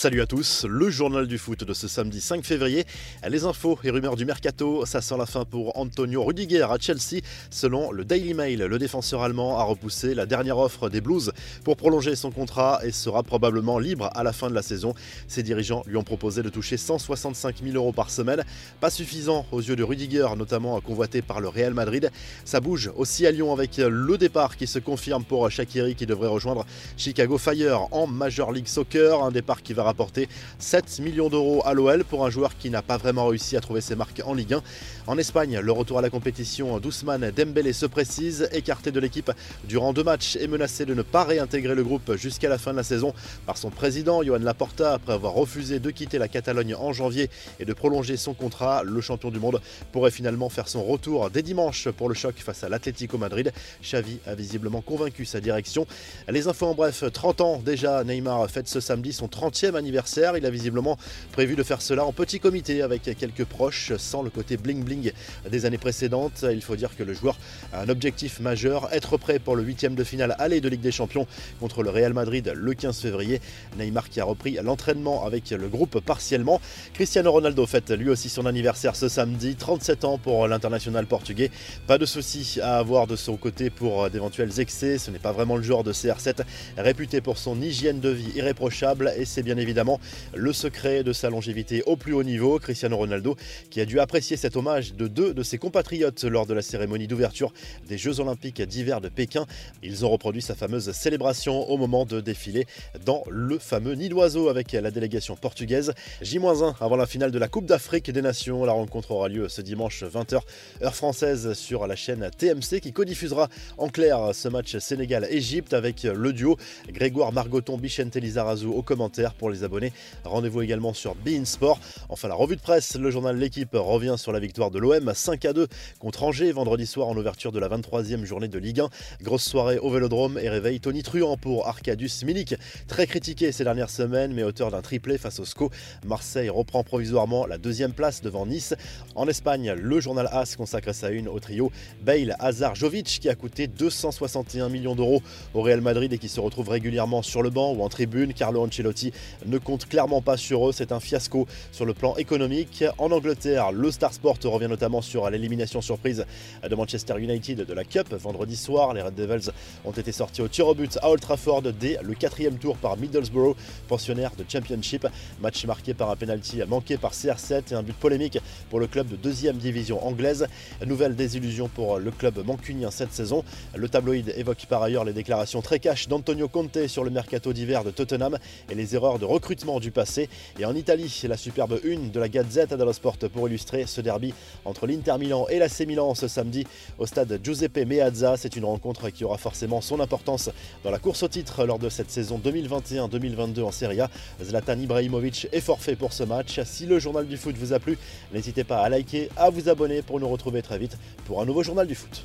Salut à tous, le journal du foot de ce samedi 5 février. Les infos et rumeurs du mercato, ça sent la fin pour Antonio Rudiger à Chelsea. Selon le Daily Mail, le défenseur allemand a repoussé la dernière offre des Blues pour prolonger son contrat et sera probablement libre à la fin de la saison. Ses dirigeants lui ont proposé de toucher 165 000 euros par semaine. Pas suffisant aux yeux de Rudiger, notamment convoité par le Real Madrid. Ça bouge aussi à Lyon avec le départ qui se confirme pour Shakiri qui devrait rejoindre Chicago Fire en Major League Soccer. Un départ qui va rapporter 7 millions d'euros à l'OL pour un joueur qui n'a pas vraiment réussi à trouver ses marques en Ligue 1. En Espagne, le retour à la compétition d'Ousmane Dembélé se précise, écarté de l'équipe durant deux matchs et menacé de ne pas réintégrer le groupe jusqu'à la fin de la saison par son président Johan Laporta après avoir refusé de quitter la Catalogne en janvier et de prolonger son contrat. Le champion du monde pourrait finalement faire son retour dès dimanche pour le choc face à l'Atlético Madrid. Xavi a visiblement convaincu sa direction. Les infos en bref, 30 ans déjà, Neymar fête ce samedi son 30e anniversaire. Il a visiblement prévu de faire cela en petit comité avec quelques proches, sans le côté bling-bling des années précédentes. Il faut dire que le joueur a un objectif majeur, être prêt pour le huitième de finale aller de Ligue des Champions contre le Real Madrid le 15 février. Neymar qui a repris l'entraînement avec le groupe partiellement. Cristiano Ronaldo fête lui aussi son anniversaire ce samedi, 37 ans pour l'international portugais. Pas de souci à avoir de son côté pour d'éventuels excès, ce n'est pas vraiment le genre de CR7 réputé pour son hygiène de vie irréprochable et c'est bien évidemment le secret de sa longévité au plus haut niveau. Cristiano Ronaldo qui a dû apprécier cet hommage de deux de ses compatriotes lors de la cérémonie d'ouverture des Jeux Olympiques d'hiver de Pékin. Ils ont reproduit sa fameuse célébration au moment de défiler dans le fameux nid d'oiseau avec la délégation portugaise. J-1 avant la finale de la Coupe d'Afrique des Nations. La rencontre aura lieu ce dimanche 20h heure française sur la chaîne TMC qui codiffusera en clair ce match Sénégal-Égypte avec le duo Grégoire Margoton, Bichente Lizarazu au commentaire pour les abonnés. Rendez-vous également sur Bein Sport. Enfin, la revue de presse, le journal L'équipe revient sur la victoire de l'OM 5 à 2 contre Angers vendredi soir en ouverture de la 23e journée de Ligue 1. Grosse soirée au Vélodrome et réveille Tony Truant pour Arcadius Milik. Très critiqué ces dernières semaines, mais auteur d'un triplé face au SCO. Marseille reprend provisoirement la deuxième place devant Nice. En Espagne, le journal AS consacre sa une au trio Bale, Hazard, Jovic qui a coûté 261 millions d'euros au Real Madrid et qui se retrouve régulièrement sur le banc ou en tribune. Carlo Ancelotti ne compte clairement pas sur eux. C'est un fiasco sur le plan économique. En Angleterre, le Star Sport revient notamment sur l'élimination surprise de Manchester United de la Cup vendredi soir. Les Red Devils ont été sortis au tir au but à Old Trafford dès le quatrième tour par Middlesbrough, pensionnaire de Championship. Match marqué par un penalty manqué par CR7 et un but polémique pour le club de deuxième division anglaise. Nouvelle désillusion pour le club mancunien cette saison. Le tabloïd évoque par ailleurs les déclarations très cash d'Antonio Conte sur le mercato d'hiver de Tottenham et les erreurs de recrutement du passé. Et en Italie, la superbe une de la Gazette dello Sport pour illustrer ce derby entre l'Inter Milan et l'AC Milan ce samedi au stade Giuseppe Meazza. C'est une rencontre qui aura forcément son importance dans la course au titre lors de cette saison 2021-2022 en Serie A. Zlatan Ibrahimovic est forfait pour ce match. Si le journal du foot vous a plu, n'hésitez pas à liker, à vous abonner pour nous retrouver très vite pour un nouveau journal du foot.